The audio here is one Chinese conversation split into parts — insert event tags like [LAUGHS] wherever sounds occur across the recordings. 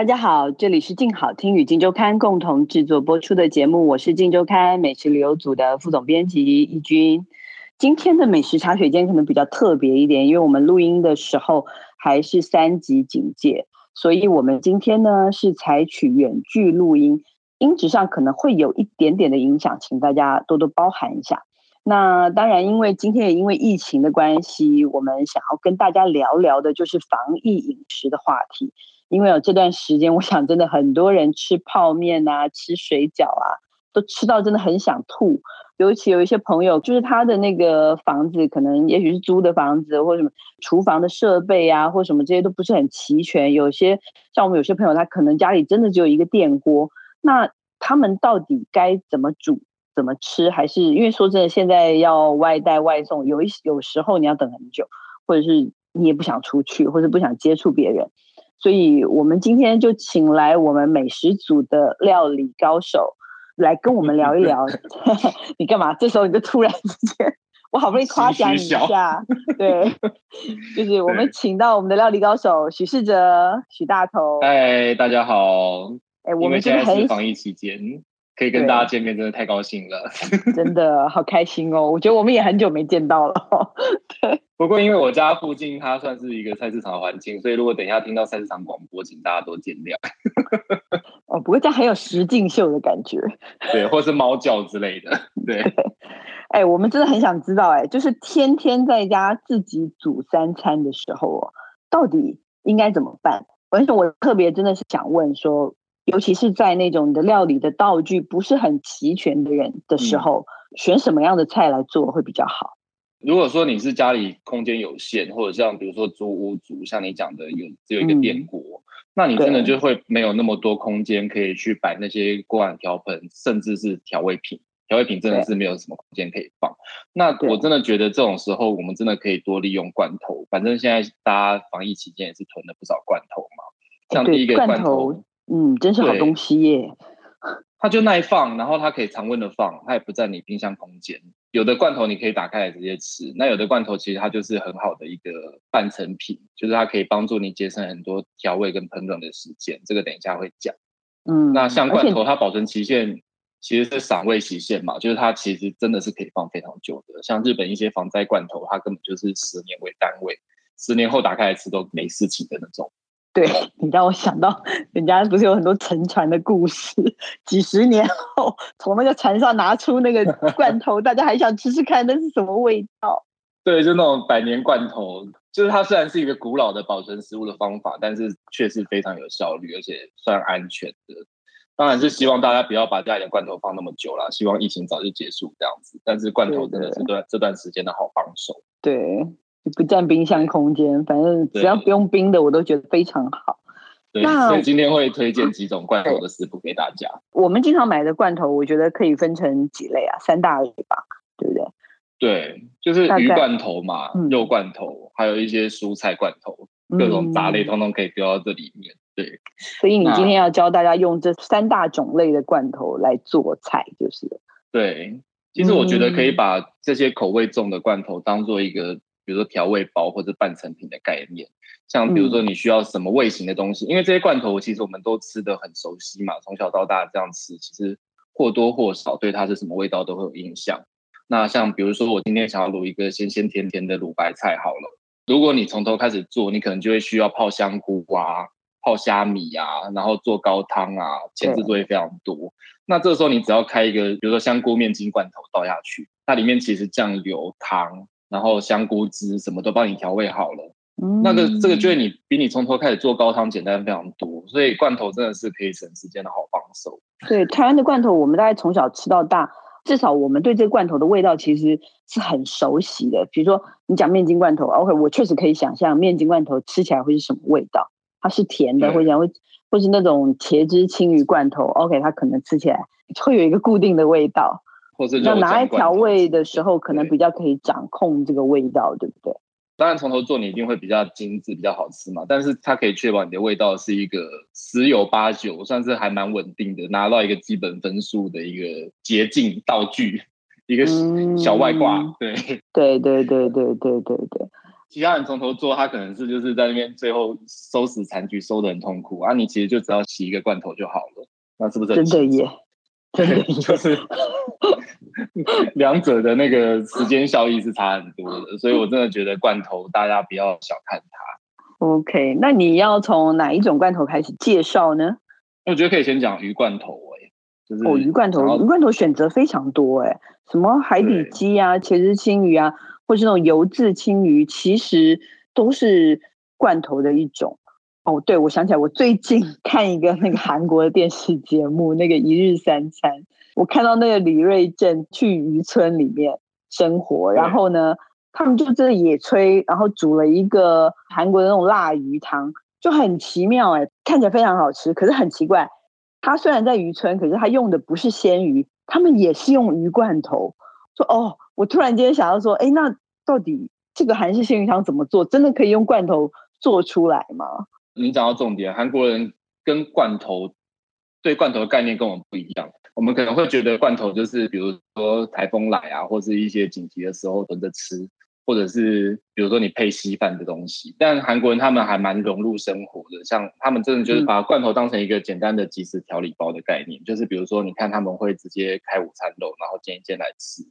大家好，这里是静好听与静周刊共同制作播出的节目，我是静周刊美食旅游组的副总编辑易君。今天的美食茶水间可能比较特别一点，因为我们录音的时候还是三级警戒，所以我们今天呢是采取远距录音，音质上可能会有一点点的影响，请大家多多包涵一下。那当然，因为今天也因为疫情的关系，我们想要跟大家聊聊的就是防疫饮食的话题，因为有这段时间，我想真的很多人吃泡面啊，吃水饺啊，都吃到真的很想吐。尤其有一些朋友，就是他的那个房子，可能也许是租的房子，或什么厨房的设备啊，或什么这些都不是很齐全。有些像我们有些朋友，他可能家里真的只有一个电锅，那他们到底该怎么煮、怎么吃？还是因为说真的，现在要外带外送，有一有时候你要等很久，或者是你也不想出去，或者不想接触别人，所以我们今天就请来我们美食组的料理高手。来跟我们聊一聊 [LAUGHS] [LAUGHS] 你干嘛？这时候你就突然之间，我好不容易夸奖你一下，[LAUGHS] 对，就是我们请到我们的料理高手许世哲、许大头。嗨，大家好。哎，我们现在是防疫期间。可以跟大家见面，真的太高兴了，[LAUGHS] 真的好开心哦！我觉得我们也很久没见到了。[LAUGHS] 对，不过因为我家附近它算是一个菜市场的环境，所以如果等一下听到菜市场广播，请大家多见谅。[LAUGHS] 哦，不过这样很有实境秀的感觉，对，或是猫叫之类的，对。哎，我们真的很想知道，哎，就是天天在家自己煮三餐的时候哦，到底应该怎么办？而且我特别真的是想问说。尤其是在那种的料理的道具不是很齐全的人的时候，嗯，选什么样的菜来做会比较好？如果说你是家里空间有限，或者像比如说租屋族，像你讲的有只有一个电锅，嗯，那你真的就会没有那么多空间可以去摆那些锅碗瓢盆，甚至是调味品。调味品真的是没有什么空间可以放。那我真的觉得这种时候，我们真的可以多利用罐头。反正现在大家防疫期间也是囤了不少罐头嘛，像第一个罐头。嗯，真是好东西耶！[LAUGHS] 它就耐放，然后它可以常温的放，它也不占你冰箱空间。有的罐头你可以打开来直接吃，那有的罐头其实它就是很好的一个半成品，就是它可以帮助你节省很多调味跟烹饪的时间。这个等一下会讲。嗯，那像罐头，它保存期限其实是赏味期限嘛，就是它其实真的是可以放非常久的。像日本一些防灾罐头，它根本就是十年为单位，十年后打开来吃都没事情的那种。对，[LAUGHS] 你让我想到，人家不是有很多沉船的故事？几十年后从那个船上拿出那个 [LAUGHS] 罐头，大家还想吃吃看那是什么味道？[LAUGHS] 对，就那种百年罐头，就是它虽然是一个古老的保存食物的方法，但是却是非常有效率，而且算安全的。当然是希望大家不要把家里的罐头放那么久了，希望疫情早就结束这样子。但是罐头真的是段这段时间的好帮手。对。不占冰箱空间，反正只要不用冰的，我都觉得非常好。对，那所以今天会推荐几种罐头的食谱给大家。我们经常买的罐头，我觉得可以分成几类啊，三大类吧，对不对？对，就是鱼罐头嘛，肉罐头，还有一些蔬菜罐头，各种杂类通通可以丢到这里面。对，所以你今天要教大家用这三大种类的罐头来做菜，就是。对，其实我觉得可以把这些口味重的罐头当做一个。比如说调味包或者半成品的概念，像比如说你需要什么味型的东西，嗯、因为这些罐头其实我们都吃的很熟悉嘛，从小到大这样吃，其实或多或少对它是什么味道都会有印象。那像比如说我今天想要卤一个鲜鲜甜甜的卤白菜好了，如果你从头开始做，你可能就会需要泡香菇啊、泡虾米啊，然后做高汤啊，前置作业非常多。那这个时候你只要开一个，比如说香菇面筋罐头倒下去，它里面其实酱油汤。然后香菇汁什么都帮你调味好了，嗯、那个这个就是你比你从头开始做高汤简单非常多，所以罐头真的是可以省时间的好帮手。对，台湾的罐头我们大概从小吃到大，至少我们对这个罐头的味道其实是很熟悉的。比如说你讲面筋罐头，OK，我确实可以想象面筋罐头吃起来会是什么味道。它是甜的，或者会或是那种茄汁青鱼罐头，OK，它可能吃起来会有一个固定的味道。或是那拿来调味的时候，可能比较可以掌控这个味道，对不对？当然，从头做你一定会比较精致，比较好吃嘛。但是它可以确保你的味道是一个十有八九，算是还蛮稳定的，拿到一个基本分数的一个捷径道具，一个小外挂。嗯、[LAUGHS] 对，对对对对对对对。其他人从头做，他可能是就是在那边最后收拾残局，收的很痛苦啊。你其实就只要洗一个罐头就好了，那是不是真的耶？[LAUGHS] 对，[LAUGHS] 就是 [LAUGHS] 两者的那个时间效益是差很多的，所以我真的觉得罐头大家不要小看它。OK，那你要从哪一种罐头开始介绍呢？我觉得可以先讲鱼罐头，哎，就是哦，鱼罐头，鱼罐头选择非常多，哎，什么海底鸡啊、茄汁青鱼啊，或是那种油渍青鱼，其实都是罐头的一种。哦，对，我想起来，我最近 [LAUGHS] 看一个那个韩国的电视节目，那个一日三餐，我看到那个李瑞镇去渔村里面生活，然后呢，他们就在野炊，然后煮了一个韩国的那种辣鱼汤，就很奇妙哎，看起来非常好吃，可是很奇怪，他虽然在渔村，可是他用的不是鲜鱼，他们也是用鱼罐头。说哦，我突然间想到说，哎，那到底这个韩式鲜鱼汤怎么做？真的可以用罐头做出来吗？你讲到重点，韩国人跟罐头对罐头的概念跟我们不一样。我们可能会觉得罐头就是比如说台风来啊，或是一些紧急的时候囤着吃，或者是比如说你配稀饭的东西。但韩国人他们还蛮融入生活的，像他们真的就是把罐头当成一个简单的即时调理包的概念，嗯、就是比如说你看他们会直接开午餐肉，然后煎一煎来吃。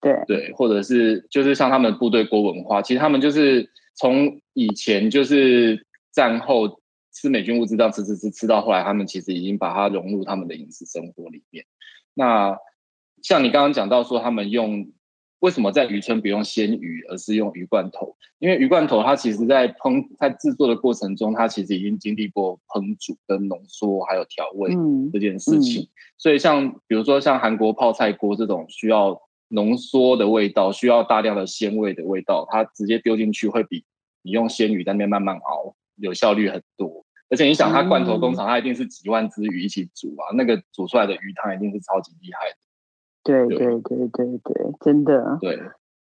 对对，或者是就是像他们部队锅文化，其实他们就是从以前就是。战后吃美军物资，到吃吃吃吃到后来，他们其实已经把它融入他们的饮食生活里面。那像你刚刚讲到说，他们用为什么在渔村不用鲜鱼，而是用鱼罐头？因为鱼罐头它其实在烹在制作的过程中，它其实已经经历过烹煮、跟浓缩还有调味这件事情。嗯嗯、所以像比如说像韩国泡菜锅这种需要浓缩的味道、需要大量的鲜味的味道，它直接丢进去会比你用鲜鱼在那边慢慢熬。有效率很多，而且你想，它罐头工厂，它一定是几万只鱼一起煮啊，嗯、那个煮出来的鱼汤一定是超级厉害的。对对对对对，真的。对，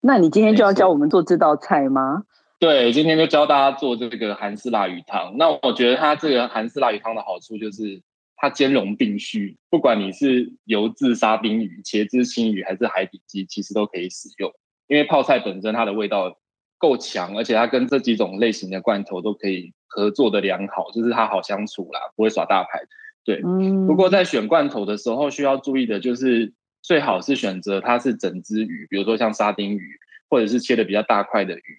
那你今天就要教我们做这道菜吗？对，今天就教大家做这个韩式辣鱼汤。那我觉得它这个韩式辣鱼汤的好处就是它兼容并蓄，不管你是油渍沙丁鱼、茄汁青鱼还是海底鸡，其实都可以使用，因为泡菜本身它的味道够强，而且它跟这几种类型的罐头都可以。合作的良好，就是它好相处啦，不会耍大牌。对，嗯。不过在选罐头的时候，需要注意的就是，最好是选择它是整只鱼，比如说像沙丁鱼，或者是切的比较大块的鱼。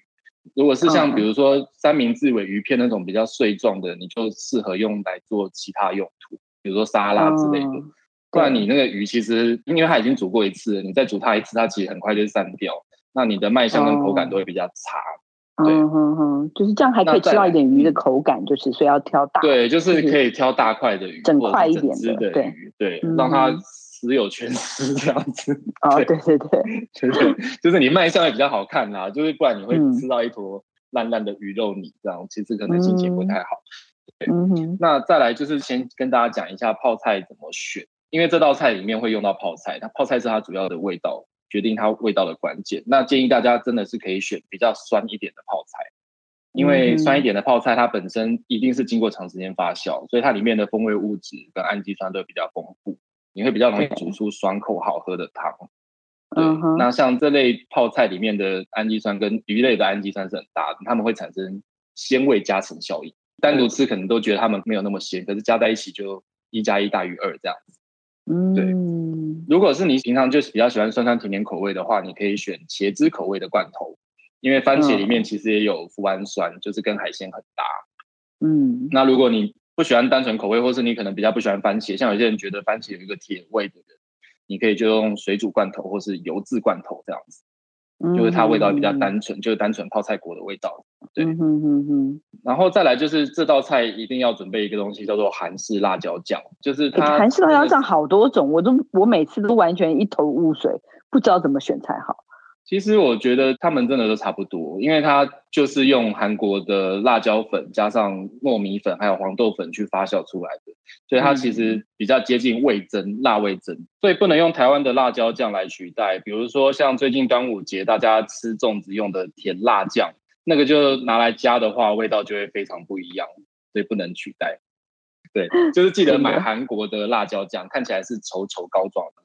如果是像比如说三明治尾鱼片那种比较碎状的，你就适合用来做其他用途，比如说沙拉之类的。嗯。不然你那个鱼其实，因为它已经煮过一次了，你再煮它一次，它其实很快就散掉，那你的卖相跟口感都会比较差。嗯哼哼，就是这样，还可以吃到一点鱼的口感，就是所以要挑大。对，就是可以挑大块的鱼，整块一点的鱼，对，让它死有全尸这样子。哦，对对对，对，就是你卖相也比较好看啦，就是不然你会吃到一坨烂烂的鱼肉泥这样，其实可能心情不太好。嗯哼，那再来就是先跟大家讲一下泡菜怎么选，因为这道菜里面会用到泡菜，它泡菜是它主要的味道。决定它味道的关键，那建议大家真的是可以选比较酸一点的泡菜，因为酸一点的泡菜它本身一定是经过长时间发酵，所以它里面的风味物质跟氨基酸都比较丰富，你会比较容易煮出爽口好喝的汤。对，那像这类泡菜里面的氨基酸跟鱼类的氨基酸是很大的，它们会产生鲜味加成效应。单独吃可能都觉得它们没有那么鲜，可是加在一起就一加一大于二这样子。嗯，对。如果是你平常就是比较喜欢酸酸甜甜口味的话，你可以选茄汁口味的罐头，因为番茄里面其实也有富氨酸，就是跟海鲜很搭。嗯，那如果你不喜欢单纯口味，或是你可能比较不喜欢番茄，像有些人觉得番茄有一个甜味的人，你可以就用水煮罐头或是油渍罐头这样子。就是它味道比较单纯，就是单纯泡菜果的味道。对，嗯哼哼哼。然后再来就是这道菜一定要准备一个东西，叫做韩式辣椒酱。就是它韩式辣椒酱好多种，我都我每次都完全一头雾水，不知道怎么选才好。其实我觉得他们真的都差不多，因为它就是用韩国的辣椒粉加上糯米粉还有黄豆粉去发酵出来的，所以它其实比较接近味增、辣味增，所以不能用台湾的辣椒酱来取代。比如说像最近端午节大家吃粽子用的甜辣酱，那个就拿来加的话，味道就会非常不一样，所以不能取代。对，就是记得买韩国的辣椒酱，看起来是稠稠膏状的。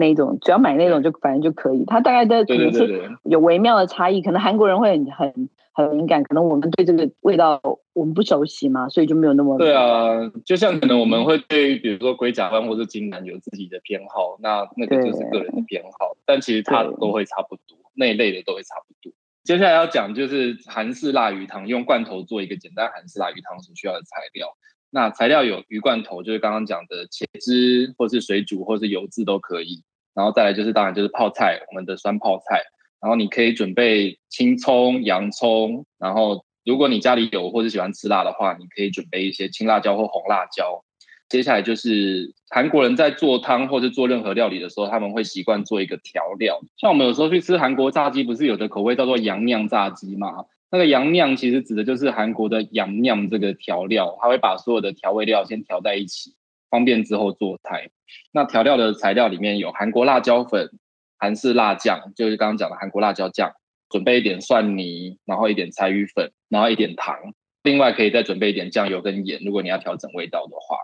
那种只要买那种就反正就可以，它大概的可能是有微妙的差异，可能韩国人会很很很敏感，可能我们对这个味道我们不熟悉嘛，所以就没有那么对啊。就像可能我们会对比如说龟甲湾或者金兰有自己的偏好，那那个就是个人的偏好，但其实它都会差不多，那一类的都会差不多。接下来要讲就是韩式辣鱼汤，用罐头做一个简单韩式辣鱼汤所需要的材料。那材料有鱼罐头，就是刚刚讲的茄汁，或是水煮，或是油渍都可以。然后再来就是当然就是泡菜，我们的酸泡菜。然后你可以准备青葱、洋葱。然后如果你家里有或者喜欢吃辣的话，你可以准备一些青辣椒或红辣椒。接下来就是韩国人在做汤或者做任何料理的时候，他们会习惯做一个调料。像我们有时候去吃韩国炸鸡，不是有的口味叫做洋酿炸鸡吗？那个洋酿其实指的就是韩国的洋酿这个调料，它会把所有的调味料先调在一起，方便之后做菜。那调料的材料里面有韩国辣椒粉、韩式辣酱，就是刚刚讲的韩国辣椒酱，准备一点蒜泥，然后一点柴鱼粉，然后一点糖，另外可以再准备一点酱油跟盐，如果你要调整味道的话。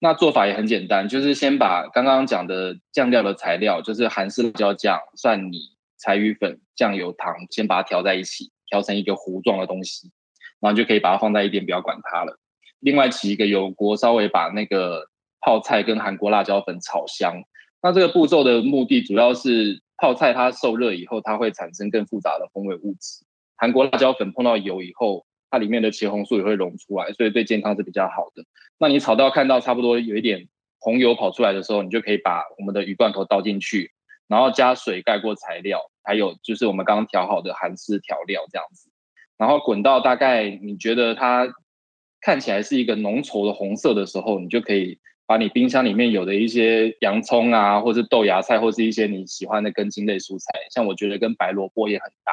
那做法也很简单，就是先把刚刚讲的酱料的材料，就是韩式辣椒酱、蒜泥、柴鱼粉、酱油、糖，先把它调在一起。调成一个糊状的东西，然后就可以把它放在一边，不要管它了。另外起一个油锅，稍微把那个泡菜跟韩国辣椒粉炒香。那这个步骤的目的主要是泡菜它受热以后，它会产生更复杂的风味物质。韩国辣椒粉碰到油以后，它里面的茄红素也会溶出来，所以对健康是比较好的。那你炒到看到差不多有一点红油跑出来的时候，你就可以把我们的鱼罐头倒进去。然后加水盖过材料，还有就是我们刚刚调好的韩式调料这样子，然后滚到大概你觉得它看起来是一个浓稠的红色的时候，你就可以把你冰箱里面有的一些洋葱啊，或是豆芽菜，或是一些你喜欢的根茎类蔬菜，像我觉得跟白萝卜也很搭，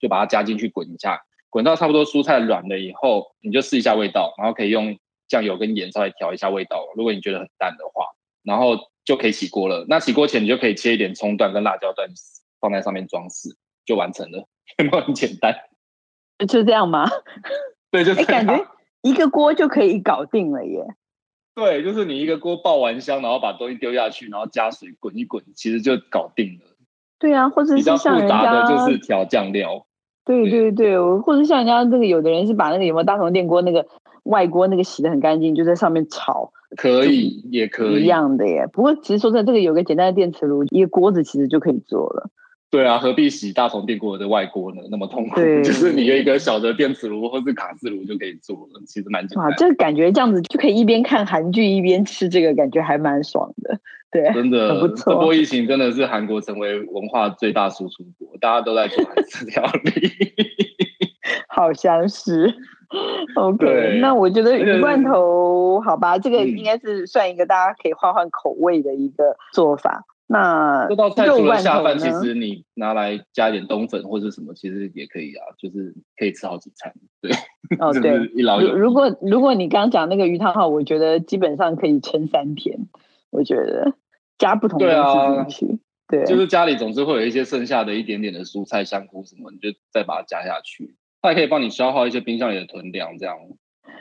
就把它加进去滚一下，滚到差不多蔬菜软了以后，你就试一下味道，然后可以用酱油跟盐稍微调一下味道，如果你觉得很淡的话，然后。就可以起锅了。那起锅前，你就可以切一点葱段跟辣椒段放在上面装饰，就完成了。[LAUGHS] 有没有很简单？就这样吗？[LAUGHS] 对，就这样。感觉一个锅就可以搞定了耶。对，就是你一个锅爆完香，然后把东西丢下去，然后加水滚一滚，其实就搞定了。对啊，或者是像人家比较复杂的就是调酱料。对对对，对或者像人家这个，有的人是把那个有没有大同电锅那个外锅那个洗的很干净，就在上面炒。可以，也可以一样的耶。不过其实说真的，这个有个简单的电磁炉，一个锅子其实就可以做了。对啊，何必洗大同电锅的外锅呢？那么痛苦。对，就是你有一个小的电磁炉或是卡式炉就可以做了，其实蛮简单。哇，这个感觉这样子就可以一边看韩剧一边吃这个，感觉还蛮爽的。对，真的很不错。这波疫情真的是韩国成为文化最大输出国，大家都在做韩式料理。[LAUGHS] 好像是。[LAUGHS] OK，那我觉得鱼罐头好吧，这个应该是算一个大家可以换换口味的一个做法。那这道菜除了下饭，其实你拿来加一点冬粉或者什么，其实也可以啊，就是可以吃好几餐。对，[LAUGHS] 哦对，一劳永逸。如果如果你刚刚讲那个鱼汤的话，我觉得基本上可以撑三天。我觉得加不同的东西进去，对，就是家里总是会有一些剩下的一点点的蔬菜、香菇什么，你就再把它加下去。它也可以帮你消耗一些冰箱里的囤粮，这样。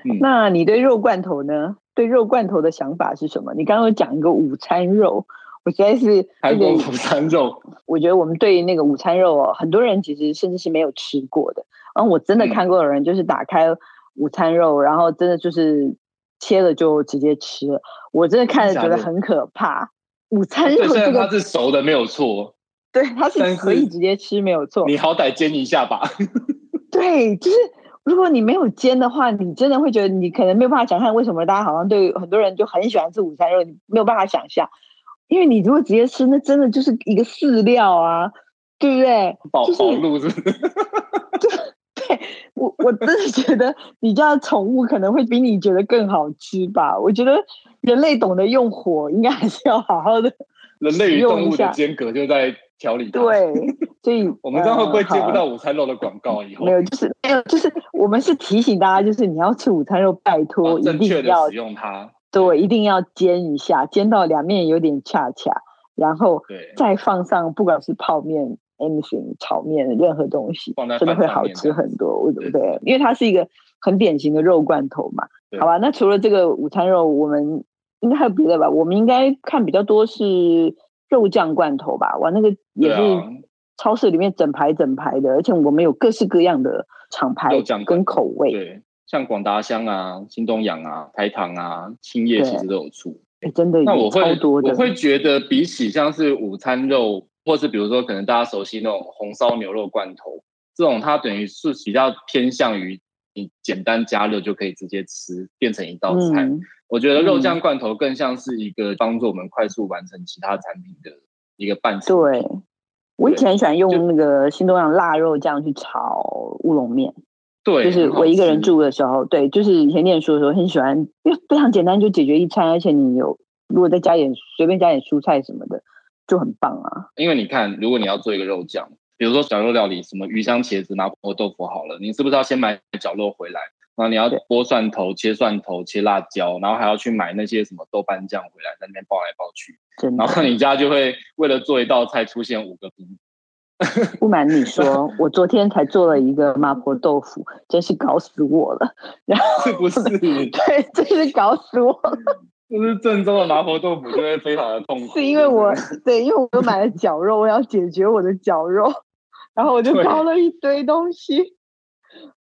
嗯，那你对肉罐头呢？对肉罐头的想法是什么？你刚刚有讲一个午餐肉，我实在是 [LAUGHS] 韩国午餐肉。[LAUGHS] 我觉得我们对那个午餐肉哦，很多人其实甚至是没有吃过的。然后我真的看过有人就是打开午餐肉，然后真的就是切了就直接吃了。我真的看着觉得很可怕。午餐肉这个它是熟的没有错，对，它是可以直接吃没有错。你好歹煎一下吧。[LAUGHS] 对，就是如果你没有煎的话，你真的会觉得你可能没有办法想象为什么大家好像对很多人就很喜欢吃午餐肉，你没有办法想象，因为你如果直接吃，那真的就是一个饲料啊，对不对？饱饱肚子。[LAUGHS] 对，我我真的觉得你家的宠物可能会比你觉得更好吃吧？我觉得人类懂得用火，应该还是要好好的。人类与动物的间隔就在调理。对，[LAUGHS] 所以我们这样会不会接不到午餐肉的广告？以后没有，就是没有，就是我们是提醒大家，就是你要吃午餐肉，拜托一定要使用它。对，一定要煎一下，煎到两面有点恰恰，然后再放上不管是泡面、anything 炒面，任何东西，真的会好吃很多，对不对？因为它是一个很典型的肉罐头嘛。好吧，那除了这个午餐肉，我们应该还有别的吧？我们应该看比较多是肉酱罐头吧？哇，那个也是超市里面整排整排的，而且我们有各式各样的厂牌跟口味。对。像广达香啊、新东阳啊、台糖啊、青叶其实都有出，哎，真的。那我会我会觉得，比起像是午餐肉，或是比如说可能大家熟悉那种红烧牛肉罐头，这种它等于是比较偏向于你简单加热就可以直接吃，变成一道菜。嗯、我觉得肉酱罐头更像是一个帮助我们快速完成其他产品的一个伴手。对，我以前很喜欢用那个新东阳腊肉酱去炒乌龙面。对，就是我一个人住的时候，对，就是以前念书的时候很喜欢，因为非常简单就解决一餐，而且你有如果再加点随便加点蔬菜什么的，就很棒啊。因为你看，如果你要做一个肉酱，比如说绞肉料理，什么鱼香茄子、麻婆豆腐好了，你是不是要先买绞肉回来？然后你要剥蒜头、切蒜头、切辣椒，然后还要去买那些什么豆瓣酱回来，在那边包来包去，然后你家就会为了做一道菜出现五个瓶。不瞒你说，[LAUGHS] 我昨天才做了一个麻婆豆腐，真是搞死我了。然后是不是？[LAUGHS] 对，真是搞死我了。[LAUGHS] 就是正宗的麻婆豆腐就会非常的痛苦。是因为我对，因为我都买了绞肉，我要解决我的绞肉，然后我就包了一堆东西。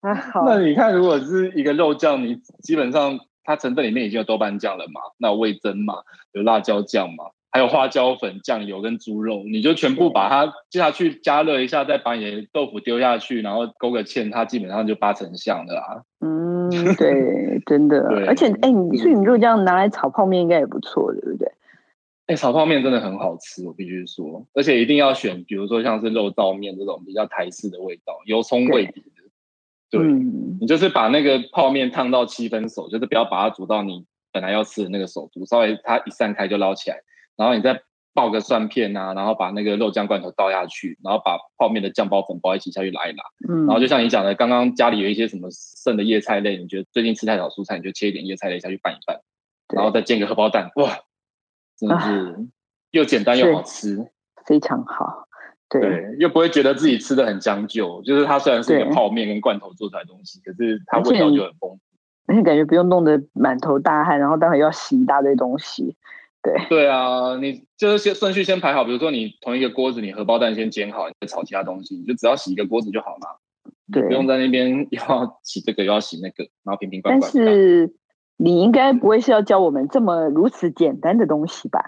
还好。那你看，如果是一个肉酱，你基本上它成分里面已经有豆瓣酱了嘛，那味增嘛，有辣椒酱嘛。还有花椒粉、酱油跟猪肉，你就全部把它接下去加热一下，再把你的豆腐丢下去，然后勾个芡，它基本上就八成像的啦。嗯，[LAUGHS] 对，真的。而且，哎，你所以你如果这样拿来炒泡面，应该也不错，对不对？哎，炒泡面真的很好吃，我必须说，而且一定要选，比如说像是肉燥面这种比较台式的味道，油葱味底的。对，你就是把那个泡面烫到七分熟，就是不要把它煮到你本来要吃的那个熟度，稍微它一散开就捞起来。然后你再爆个蒜片啊，然后把那个肉酱罐头倒下去，然后把泡面的酱包粉包一起下去拉一拉。嗯，然后就像你讲的，刚刚家里有一些什么剩的叶菜类，你觉得最近吃太少蔬菜，你就切一点叶菜类下去拌一拌，然后再煎个荷包蛋，哇，真的是又简单又好吃，非常好。对，对，又不会觉得自己吃的很将就，就是它虽然是一个泡面跟罐头做出来的东西，可是它味道就很丰富，而且感觉不用弄得满头大汗，然后待会又要洗一大堆东西。对对啊，你就是先顺序先排好，比如说你同一个锅子，你荷包蛋先煎好，你再炒其他东西，你就只要洗一个锅子就好了，对，不用在那边又要洗这个又要洗那个，然后瓶瓶罐罐。但是你应该不会是要教我们这么如此简单的东西吧？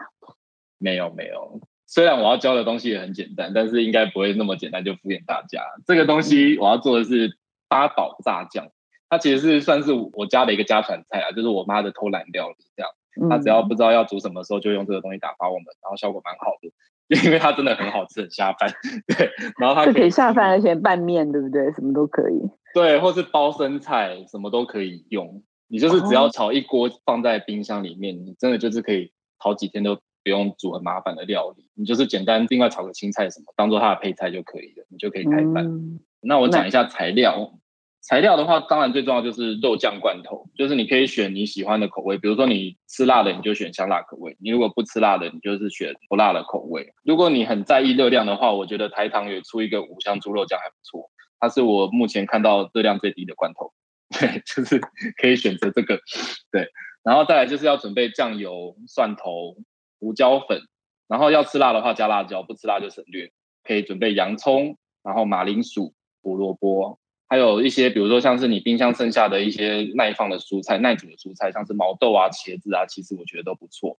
没有没有，虽然我要教的东西也很简单，但是应该不会那么简单就敷衍大家。这个东西我要做的是八宝炸酱，它其实是算是我家的一个家传菜啊，就是我妈的偷懒料理这样。他只要不知道要煮什么时候，就用这个东西打发我们，然后效果蛮好的，[LAUGHS] 因为它真的很好吃，很下饭。[LAUGHS] 对，然后它可以下饭，而且拌面，对不对？什么都可以。对，或是包生菜，什么都可以用。你就是只要炒一锅放在冰箱里面，你真的就是可以好几天都不用煮很麻烦的料理。你就是简单另外炒个青菜什么，当做它的配菜就可以了，你就可以开饭。嗯、那我讲一下材料。材料的话，当然最重要就是肉酱罐头，就是你可以选你喜欢的口味，比如说你吃辣的，你就选香辣口味；你如果不吃辣的，你就是选不辣的口味。如果你很在意热量的话，我觉得台糖有出一个五香猪肉酱还不错，它是我目前看到热量最低的罐头，对，[LAUGHS] 就是可以选择这个。对，然后再来就是要准备酱油、蒜头、胡椒粉，然后要吃辣的话加辣椒，不吃辣就省略。可以准备洋葱，然后马铃薯、胡萝卜。还有一些，比如说像是你冰箱剩下的一些耐放的蔬菜、耐煮的蔬菜，像是毛豆啊、茄子啊，其实我觉得都不错。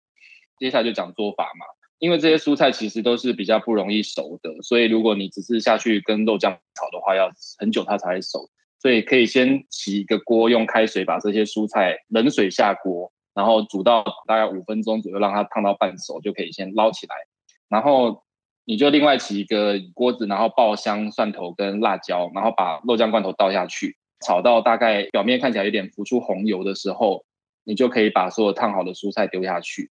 接下来就讲做法嘛，因为这些蔬菜其实都是比较不容易熟的，所以如果你只是下去跟肉酱炒的话，要很久它才会熟。所以可以先起一个锅，用开水把这些蔬菜冷水下锅，然后煮到大概五分钟左右，让它烫到半熟，就可以先捞起来，然后。你就另外起一个锅子，然后爆香蒜头跟辣椒，然后把肉酱罐头倒下去，炒到大概表面看起来有点浮出红油的时候，你就可以把所有烫好的蔬菜丢下去，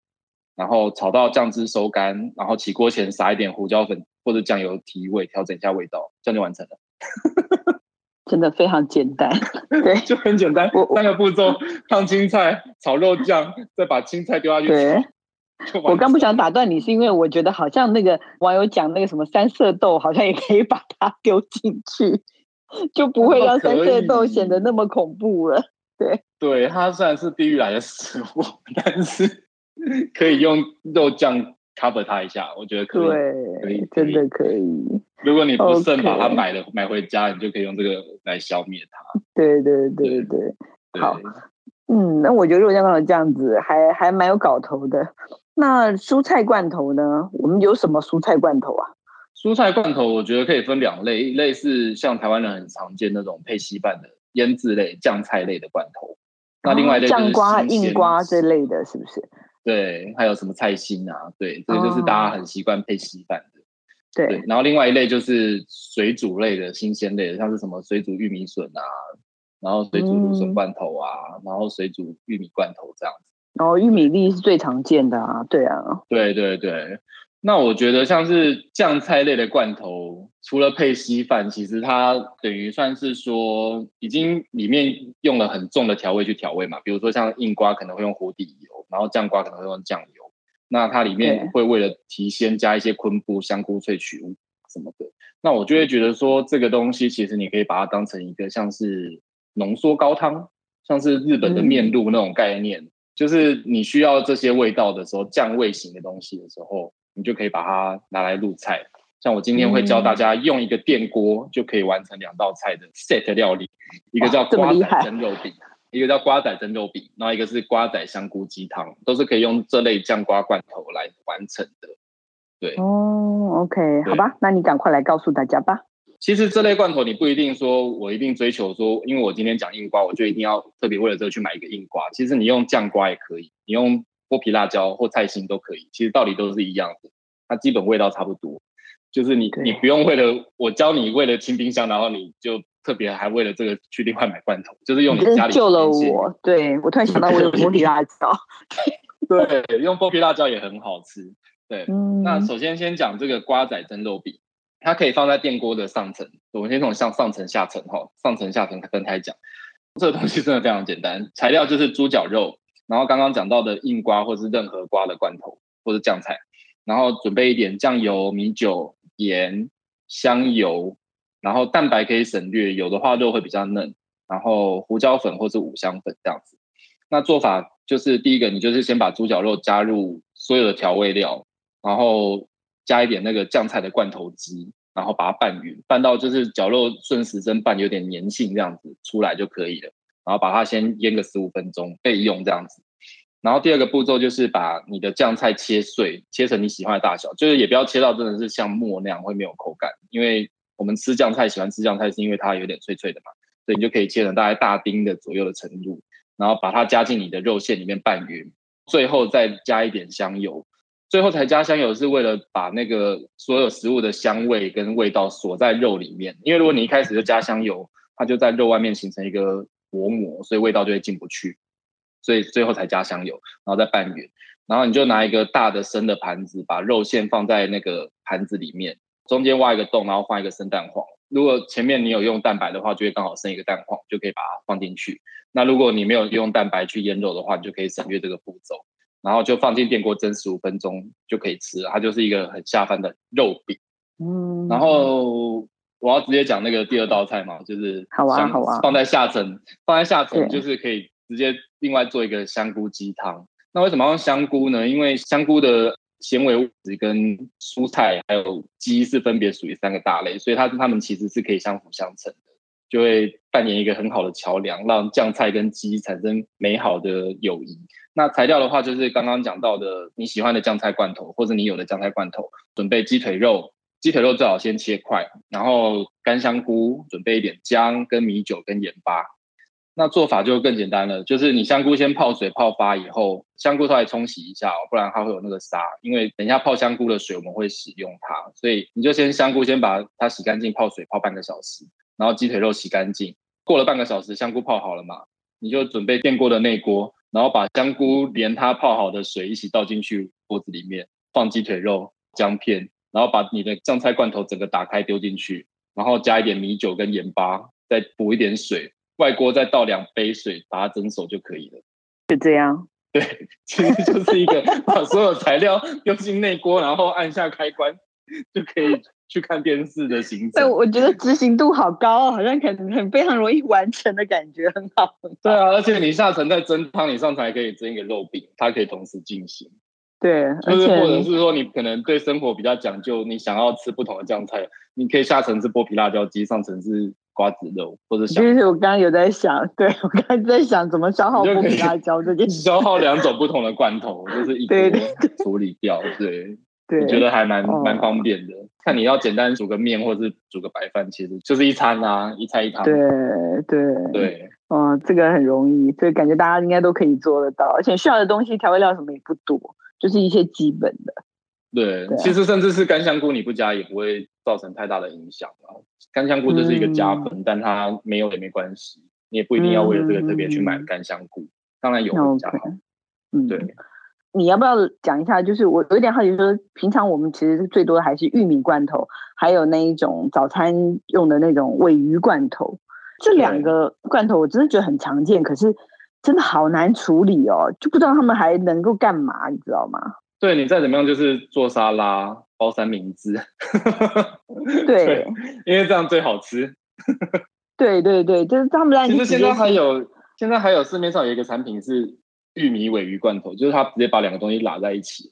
然后炒到酱汁收干，然后起锅前撒一点胡椒粉或者酱油提味，调整一下味道，这样就完成了。[LAUGHS] 真的非常简单，[LAUGHS] 对，就很简单。三个步骤：烫青菜、炒肉酱，再把青菜丢下去。对，我刚不想打断你，是因为我觉得好像那个网友讲那个什么三色豆，好像也可以把它丢进去，就不会让三色豆显得那么恐怖了。对，对，它虽然是地狱来的食物，但是 [LAUGHS] 可以用肉酱 cover 它一下，我觉得可以，对，可以，真的可以。如果你不慎把它买了买回家，你就可以用这个来消灭它。[LAUGHS] 对对对对，对好，嗯，那我觉得肉酱刚好这样子还还蛮有搞头的。那蔬菜罐头呢？我们有什么蔬菜罐头啊？蔬菜罐头我觉得可以分两类，一类是像台湾人很常见那种配稀饭的腌制类、酱菜类的罐头。那另外一类就是、酱瓜、硬瓜这类的，是不是？对，还有什么菜心啊？对，这个就是大家很习惯配稀饭的。对，对，然后另外一类就是水煮类的新鲜类的，像是什么水煮玉米笋啊，然后水煮芦笋罐头啊，嗯、然后水煮玉米罐头这样子。然后玉米粒是最常见的啊，对啊。对对对，那我觉得像是酱菜类的罐头，除了配稀饭，其实它等于算是说已经里面用了很重的调味去调味嘛，比如说像硬瓜可能会用壶底油，然后酱瓜可能会用酱油。那它里面会为了提鲜加一些昆布、香菇萃取物什么的。那我就会觉得说，这个东西其实你可以把它当成一个像是浓缩高汤，像是日本的面露那种概念，嗯、就是你需要这些味道的时候，酱味型的东西的时候，你就可以把它拿来入菜。像我今天会教大家用一个电锅就可以完成两道菜的 set 料理，一个叫瓜仔蒸肉饼。一个叫瓜仔蒸肉饼，然后一个是瓜仔香菇鸡汤，都是可以用这类酱瓜罐头来完成的。对哦，OK，对好吧，那你赶快来告诉大家吧。其实这类罐头你不一定说我一定追求说，因为我今天讲硬瓜，我就一定要特别为了这个去买一个硬瓜。其实你用酱瓜也可以，你用剥皮辣椒或菜心都可以，其实道理都是一样的，它基本味道差不多。就是你你不用为了我教你为了清冰箱，然后你就。特别还为了这个去另外买罐头，就是用你家里救了我。对，我突然想到，我有剥皮辣椒。[LAUGHS] 对，用剥皮辣椒也很好吃。对，嗯、那首先先讲这个瓜仔蒸肉饼，它可以放在电锅的上层。我们先从上上层下层哈，上层下层分开讲。这个东西真的非常简单，材料就是猪脚肉，然后刚刚讲到的硬瓜或是任何瓜的罐头或者酱菜，然后准备一点酱油、米酒、盐、香油。然后蛋白可以省略，有的话肉会比较嫩。然后胡椒粉或是五香粉这样子。那做法就是第一个，你就是先把猪脚肉加入所有的调味料，然后加一点那个酱菜的罐头汁，然后把它拌匀，拌到就是绞肉顺时针拌，有点粘性这样子出来就可以了。然后把它先腌个十五分钟备用这样子。然后第二个步骤就是把你的酱菜切碎，切成你喜欢的大小，就是也不要切到真的是像沫那样会没有口感，因为。我们吃酱菜喜欢吃酱菜，是因为它有点脆脆的嘛，所以你就可以切成大概大丁的左右的程度，然后把它加进你的肉馅里面拌匀，最后再加一点香油，最后才加香油是为了把那个所有食物的香味跟味道锁在肉里面，因为如果你一开始就加香油，它就在肉外面形成一个薄膜，所以味道就会进不去，所以最后才加香油，然后再拌匀，然后你就拿一个大的生的盘子，把肉馅放在那个盘子里面。中间挖一个洞，然后放一个生蛋黄。如果前面你有用蛋白的话，就会刚好生一个蛋黄，就可以把它放进去。那如果你没有用蛋白去腌肉的话，你就可以省略这个步骤，然后就放进电锅蒸十五分钟就可以吃了。它就是一个很下饭的肉饼。嗯，然后我要直接讲那个第二道菜嘛，就是好啊好啊，放在下层，放在下层就是可以直接另外做一个香菇鸡汤。那为什么要用香菇呢？因为香菇的纤维物质跟蔬菜还有鸡是分别属于三个大类，所以它它们其实是可以相辅相成的，就会扮演一个很好的桥梁，让酱菜跟鸡产生美好的友谊。那材料的话，就是刚刚讲到的你喜欢的酱菜罐头，或者你有的酱菜罐头，准备鸡腿肉，鸡腿肉最好先切块，然后干香菇，准备一点姜跟米酒跟盐巴。那做法就更简单了，就是你香菇先泡水泡发以后，香菇稍微冲洗一下哦，不然它会有那个沙。因为等一下泡香菇的水我们会使用它，所以你就先香菇先把它洗干净，泡水泡半个小时，然后鸡腿肉洗干净。过了半个小时，香菇泡好了嘛，你就准备电锅的内锅，然后把香菇连它泡好的水一起倒进去锅子里面，放鸡腿肉、姜片。然后把你的酱菜罐头整个打开丢进去，然后加一点米酒跟盐巴，再补一点水，外锅再倒两杯水，把它蒸熟就可以了。就这样。对，[LAUGHS] 其实就是一个 [LAUGHS] 把所有材料丢进内锅，然后按下开关，就可以去看电视的行程。对，我觉得执行度好高，好像可能很非常容易完成的感觉，很好。对啊，而且你下层在蒸汤，你上层还可以蒸一个肉饼，它可以同时进行。对，就是或者是说你可能对生活比较讲究，你想要吃不同的酱菜，你可以下层是剥皮辣椒鸡，上层是。瓜子肉或者，其实我刚刚有在想，对我刚刚在想怎么消耗剥皮辣椒这件事，[LAUGHS] 消耗两种不同的罐头，就是一锅处理掉，对，对，我觉得还蛮蛮方便的。看你要简单煮个面或者是煮个白饭，其实就是一餐啊，一菜一汤。对对对，嗯，这个很容易，所以感觉大家应该都可以做得到，而且需要的东西调味料什么也不多，就是一些基本的。对，其实甚至是干香菇，你不加也不会造成太大的影响啊。干香菇就是一个加分，嗯，但它没有也没关系，你也不一定要为了这个特别去买干香菇。嗯，当然有会加好。嗯，对。你要不要讲一下？就是我有点好奇，说平常我们其实最多的还是玉米罐头，还有那一种早餐用的那种鮪鱼罐头。这两个罐头我真的觉得很常见，可是真的好难处理哦，就不知道他们还能够干嘛，你知道吗？对，你再怎么样，就是做沙拉、包三明治，[LAUGHS] 对，对，因为这样最好吃。对对对，就是他们在。其实现在还有，现在还有市面上有一个产品是玉米尾鱼罐头，就是他直接把两个东西拉在一起。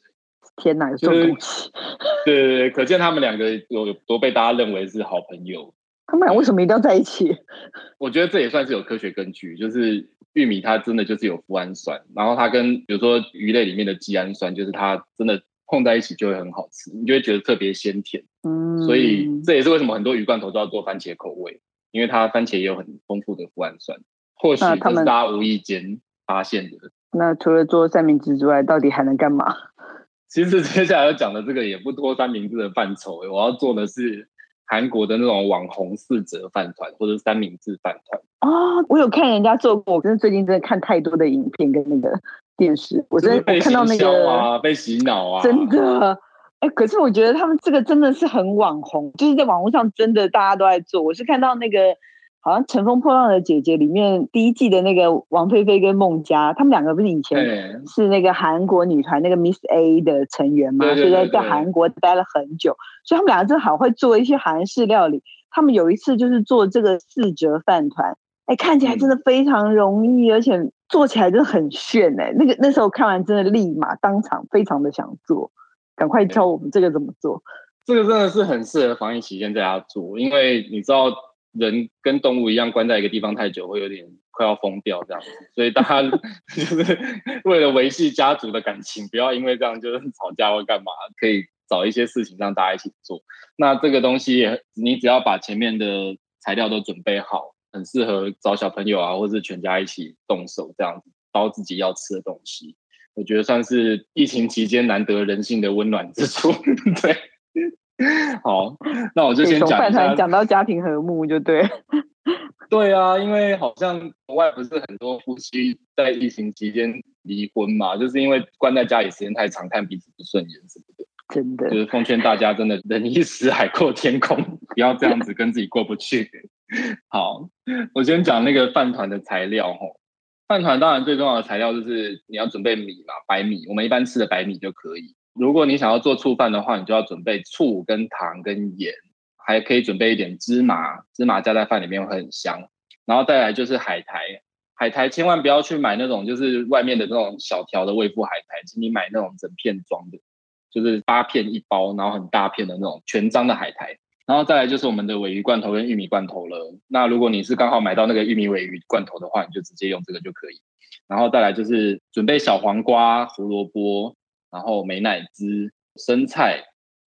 天哪，就是 [LAUGHS] 对对对，可见他们两个有多被大家认为是好朋友。他们俩为什么一定要在一起？[LAUGHS] 我觉得这也算是有科学根据，就是。玉米它真的就是有富氨酸，然后它跟比如说鱼类里面的肌氨酸，就是它真的碰在一起就会很好吃，你就会觉得特别鲜甜。嗯，所以这也是为什么很多鱼罐头都要做番茄口味，因为它番茄也有很丰富的富氨酸。或许这是大家无意间发现的。那，除了做三明治之外，到底还能干嘛？[LAUGHS] 其实接下来要讲的这个也不脱三明治的范畴，我要做的是。韩国的那种网红四折饭团或者三明治饭团哦，我有看人家做过，我真的最近真的看太多的影片跟那个电视，我真的看到那个啊，被洗脑啊，[LAUGHS] 真的。哎，可是我觉得他们这个真的是很网红，就是在网络上真的大家都在做。我是看到那个。好像《乘风破浪的姐姐》里面第一季的那个王菲菲跟孟佳，他们两个不是以前是那个韩国女团那个 Miss A 的成员嘛？所以在在韩国待了很久，所以他们两个真的好会做一些韩式料理。他们有一次就是做这个四折饭团，哎，看起来真的非常容易，而且做起来真的很炫哎。那个那时候看完真的立马当场非常的想做，赶快教我们这个怎么做。这个真的是很适合防疫期间在家做，因为你知道。人跟动物一样，关在一个地方太久，会有点快要疯掉这样子。所以大家就是为了维系家族的感情，不要因为这样就是吵架或干嘛，可以找一些事情让大家一起做。那这个东西，你只要把前面的材料都准备好，很适合找小朋友啊，或是全家一起动手这样子，包自己要吃的东西。我觉得算是疫情期间难得人性的温暖之处，对。[LAUGHS] [LAUGHS] 好，那我就先讲一下。从饭团讲到家庭和睦就对。对啊，因为好像国外不是很多夫妻在疫情期间离婚嘛，就是因为关在家里时间太长，看彼此不顺眼什么的。真的，就是奉劝大家，真的忍一时海阔天空，不要这样子跟自己过不去。[LAUGHS] 好，我先讲那个饭团的材料哦。饭团当然最重要的材料就是你要准备米嘛，白米，我们一般吃的白米就可以。如果你想要做醋饭的话，你就要准备醋跟糖跟盐，还可以准备一点芝麻，芝麻加在饭里面会很香。然后再来就是海苔，海苔千万不要去买那种就是外面的那种小条的味富海苔，请你买那种整片装的，就是八片一包，然后很大片的那种全张的海苔。然后再来就是我们的鮪鱼罐头跟玉米罐头了。那如果你是刚好买到那个玉米鮪鱼罐头的话，你就直接用这个就可以。然后再来就是准备小黄瓜、胡萝卜。然后美乃滋、生菜，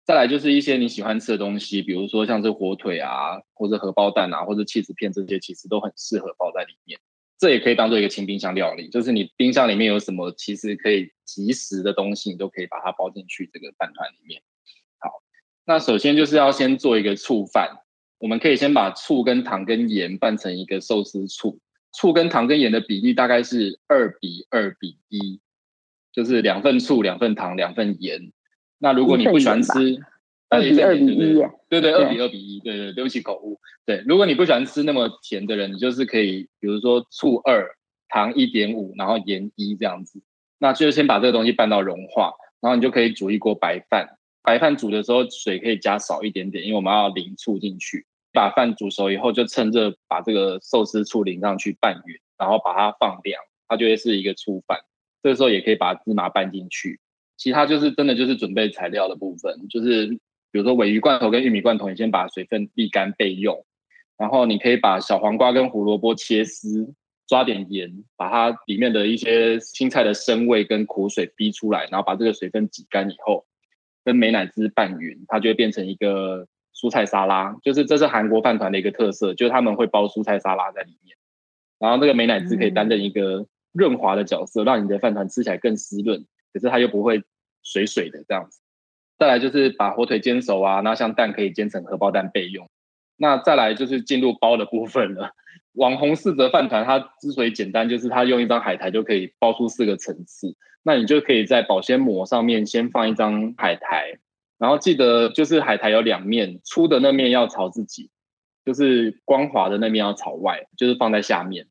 再来就是一些你喜欢吃的东西，比如说像是火腿啊，或者荷包蛋啊，或者起司片这些，其实都很适合包在里面。这也可以当做一个清冰箱料理，就是你冰箱里面有什么其实可以即食的东西，你都可以把它包进去这个饭团里面。好，那首先就是要先做一个醋饭，我们可以先把醋跟糖跟盐拌成一个寿司醋，醋跟糖跟盐的比例大概是二比二比一。就是两份醋、两份糖、两份盐。那如果你不喜欢吃，二比二比一，对对，二比二比一，对对，对不起口误。对，如果你不喜欢吃那么甜的人，你就是可以，比如说醋二，糖一点五，然后盐一这样子。那就先把这个东西拌到融化，然后你就可以煮一锅白饭。白饭煮的时候水可以加少一点点，因为我们要淋醋进去。把饭煮熟以后，就趁热把这个寿司醋淋上去拌匀，然后把它放凉，它就会是一个醋饭。这个时候也可以把芝麻拌进去。其他就是真的就是准备材料的部分，就是。比如说鮪鱼罐头跟玉米罐头，你先把水分沥干备用，然后你可以把小黄瓜跟胡萝卜切丝，抓点盐，把它里面的一些青菜的生味跟苦水逼出来，然后把这个水分挤干以后，跟美乃滋拌匀，它就会变成一个蔬菜沙拉。就是这是韩国饭团的一个特色，就是他们会包蔬菜沙拉在里面，然后这个美乃滋可以担任一个润滑的角色，让你的饭团吃起来更湿润，可是它又不会水水的这样子。再来就是把火腿煎熟啊，那像蛋可以煎成荷包蛋备用。那再来就是进入包的部分了。[LAUGHS] 网红四则饭团它之所以简单，就是它用一张海苔就可以包出四个层次。那你就可以在保鲜膜上面先放一张海苔，然后记得就是海苔有两面，粗的那面要朝自己，就是光滑的那面要朝外，就是放在下面。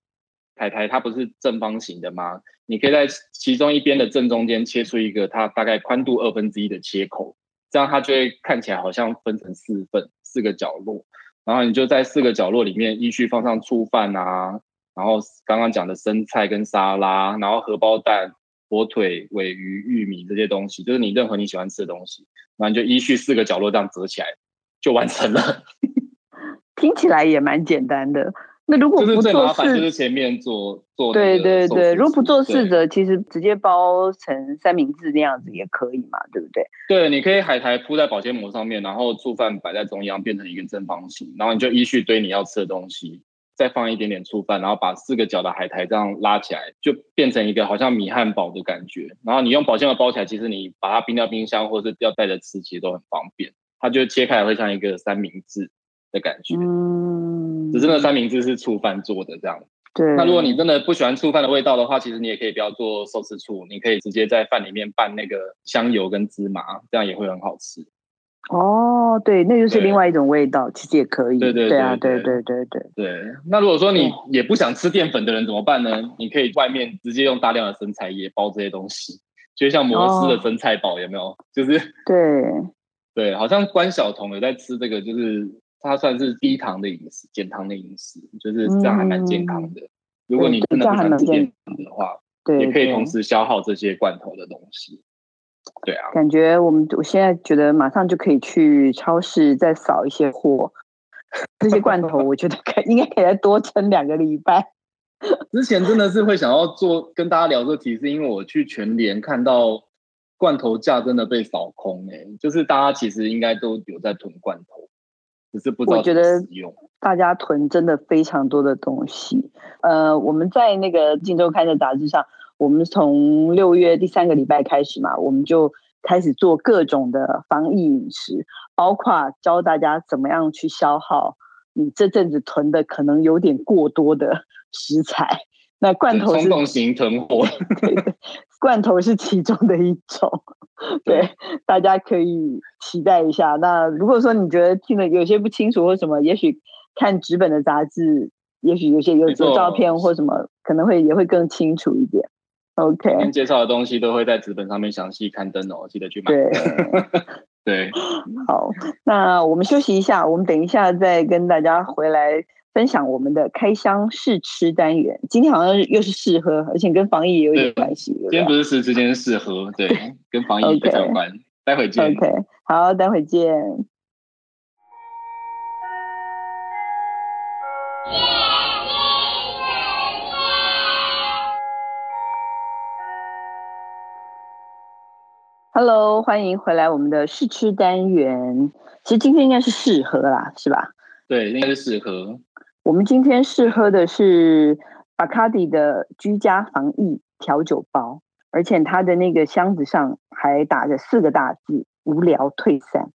台台它不是正方形的吗？你可以在其中一边的正中间切出一个它大概宽度二分之一的切口，这样它就会看起来好像分成四份，四个角落。然后你就在四个角落里面依序放上醋饭啊，然后刚刚讲的生菜跟沙拉，然后荷包蛋、火腿、鮪鱼、玉米这些东西，就是你任何你喜欢吃的东西，然后你就依序四个角落这样折起来，就完成了。[LAUGHS] 听起来也蛮简单的。那如果不做四，就是前面做做对对对，如果不做四则，其实直接包成三明治那样子也可以嘛，对不对？对，你可以海苔铺在保鲜膜上面，然后醋饭摆在中央，变成一个正方形，然后你就依序堆你要吃的东西，再放一点点醋饭，然后把四个角的海苔这样拉起来，就变成一个好像米汉堡的感觉。然后你用保鲜膜包起来，其实你把它冰掉冰箱，或者是要带着吃，其实都很方便。它就切开来会像一个三明治。的感觉，嗯，只是那三明治是醋饭做的这样。对，那如果你真的不喜欢醋饭的味道的话，其实你也可以不要做寿司醋，你可以直接在饭里面拌那个香油跟芝麻，这样也会很好吃。哦，对，那就是另外一种味道，其实也可以。对对对，对啊，对对对对对。那如果说你也不想吃淀粉的人怎么办呢？你可以外面直接用大量的生菜叶包这些东西，就像摩斯的生菜堡，有没有？就是对对，好像关晓彤有在吃这个，就是。它算是低糖的饮食，减糖的饮食，就是这样还蛮健康的。嗯、如果你真的不想吃淀粉的话，对，也可以同时消耗这些罐头的东西。对啊，感觉我们我现在觉得马上就可以去超市再扫一些货，这些罐头我觉得可应该可以再多撑两个礼拜。[LAUGHS] 之前真的是会想要做跟大家聊这个题，是因为我去全联看到罐头架真的被扫空哎、欸，就是大家其实应该都有在囤罐头。我觉得大家囤真的非常多的东西。呃，我们在那个《荆州刊》的杂志上，我们从六月第三个礼拜开始嘛，我们就开始做各种的防疫饮食，包括教大家怎么样去消耗你这阵子囤的可能有点过多的食材。那罐头是冲动型囤货，对对，罐头是其中的一种。[LAUGHS] 对，大家可以期待一下。那如果说你觉得听了有些不清楚或什么，也许看纸本的杂志，也许有些有有照片或什么，可能会也会更清楚一点。OK，介绍的东西都会在纸本上面详细刊登哦，记得去买。对，[LAUGHS] 对，好，那我们休息一下，我们等一下再跟大家回来。分享我们的开箱试吃单元，今天好像又是试喝，而且跟防疫也有点关系。今天不是试吃，今天是试喝，对，[LAUGHS] 跟防疫比较有关。待会见。OK，好，待会见。Hello，欢迎回来我们的试吃单元。其实今天应该是试喝啦，是吧？对，应该是试喝。我们今天试喝的是巴卡迪的居家防疫调酒包，而且它的那个箱子上还打着四个大字“无聊退散”，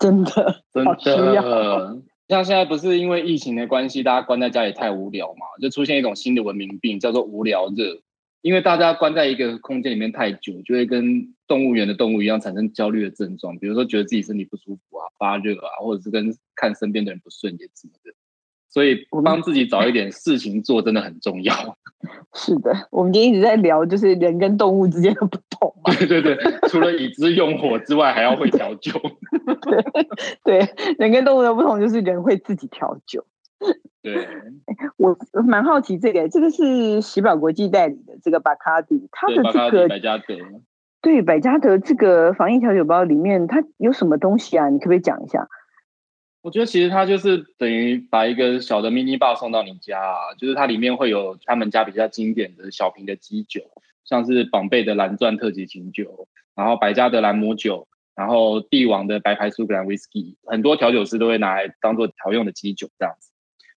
真的，[LAUGHS] 真的。像现在不是因为疫情的关系，大家关在家里太无聊嘛，就出现一种新的文明病，叫做无聊热。因为大家关在一个空间里面太久，就会跟动物园的动物一样产生焦虑的症状，比如说觉得自己身体不舒服啊、发热啊，或者是跟看身边的人不顺眼什么的。所以帮自己找一点事情做真的很重要。[LAUGHS] 是的，我们今天一直在聊，就是人跟动物之间的不同嘛。对对对，除了已知用火之外，还要会调酒。[LAUGHS] 对对，人跟动物的不同就是人会自己调酒。对，[LAUGHS] 我蛮好奇这个，这个是喜宝国际代理的这个巴卡迪，它的这个百加得，对百加得这个防疫调酒包里面，它有什么东西啊？你可不可以讲一下？我觉得其实它就是等于把一个小的 mini bar 送到你家啊，就是它里面会有他们家比较经典的小瓶的基酒，像是宝贝的蓝钻特级琴酒，然后百加得兰姆酒，然后帝王的白牌苏格兰 whisky，很多调酒师都会拿来当做调用的基酒这样子。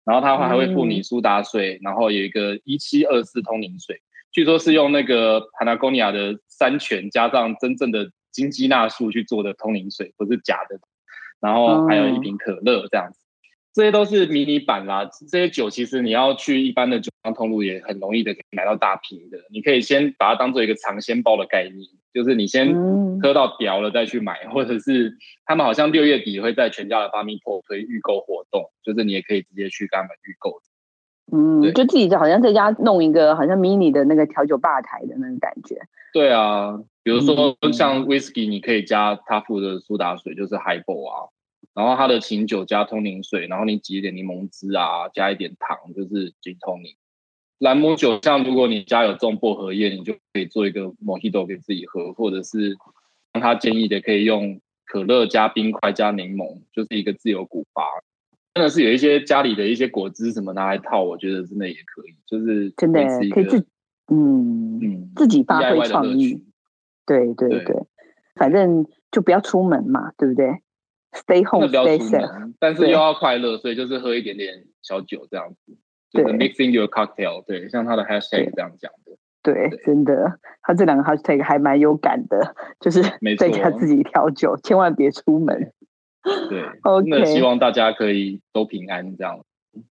然后它还会附你苏打水，然后有一个一七二四通灵水，据说是用那个 Patagonia 的山泉加上真正的金鸡纳树去做的通灵水，不是假的。然后还有一瓶可乐这样子，这些都是迷你版啦。这些酒其实你要去一般的酒商通路也很容易的可以买到大瓶的，你可以先把它当做一个尝鲜包的概念。就是你先喝到屌了再去买，嗯、或者是他们好像六月底会在全家的 BarMePro 推预购活动，就是你也可以直接去跟他们预购。嗯，就自己就好像在家弄一个好像 mini 的那个调酒吧台的那种感觉。对啊，比如说像 whisky，你可以加他附的苏打水，就是 Highball 啊，然后他的琴酒加通灵水，然后你挤一点柠檬汁啊，加一点糖，就是 Gin Tonic。兰姆酒，像如果你家有种薄荷叶，你就可以做一个 Mojito 给自己喝，或者是让他建议的，可以用可乐加冰块加柠檬，就是一个自由古巴。真的是有一些家里的一些果汁什么拿来套，我觉得真的也可以，就是真的可以自嗯嗯自己发挥创意。对对对，对反正就不要出门嘛，对不对？Stay home, stay safe。但是又要快乐，所以就是喝一点点小酒这样子。对，mixing your cocktail，对，像他的 hashtag 这样讲的，对，对真的，他这两个 hashtag 还蛮有感的，就是在家自己调酒，千万别出门。[LAUGHS] 对 [LAUGHS] 那希望大家可以都平安，这样，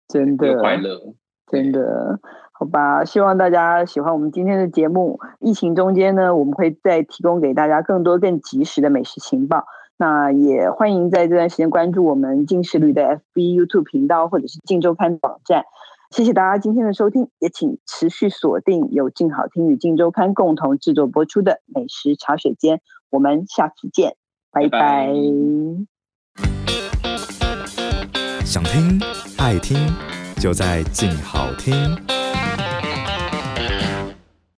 真的快乐，真的，好吧，希望大家喜欢我们今天的节目。疫情中间呢，我们会再提供给大家更多更及时的美食情报。那也欢迎在这段时间关注我们镜食旅的 FB、YouTube 频道，或者是镜周刊网站。谢谢大家今天的收听，也请持续锁定由静好听与静周刊共同制作播出的美食茶水间，我们下次见，拜拜。想听爱听，就在静好听。